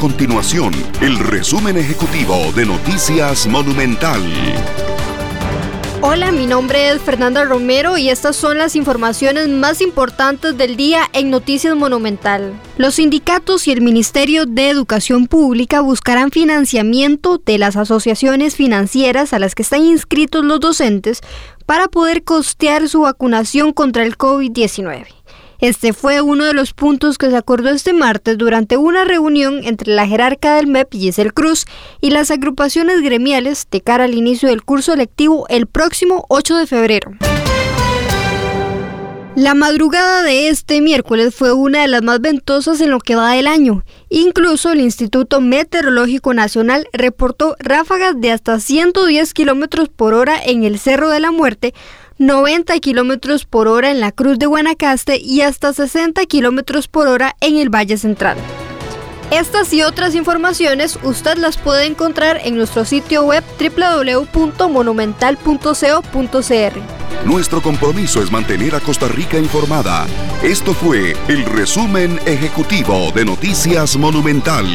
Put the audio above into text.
continuación el resumen ejecutivo de Noticias Monumental. Hola, mi nombre es Fernanda Romero y estas son las informaciones más importantes del día en Noticias Monumental. Los sindicatos y el Ministerio de Educación Pública buscarán financiamiento de las asociaciones financieras a las que están inscritos los docentes para poder costear su vacunación contra el COVID-19. Este fue uno de los puntos que se acordó este martes durante una reunión entre la jerarca del MEP Giselle Cruz y las agrupaciones gremiales de cara al inicio del curso lectivo el próximo 8 de febrero. La madrugada de este miércoles fue una de las más ventosas en lo que va del año. Incluso el Instituto Meteorológico Nacional reportó ráfagas de hasta 110 kilómetros por hora en el Cerro de la Muerte, 90 kilómetros por hora en la Cruz de Guanacaste y hasta 60 kilómetros por hora en el Valle Central. Estas y otras informaciones usted las puede encontrar en nuestro sitio web www.monumental.co.cr. Nuestro compromiso es mantener a Costa Rica informada. Esto fue el resumen ejecutivo de Noticias Monumental.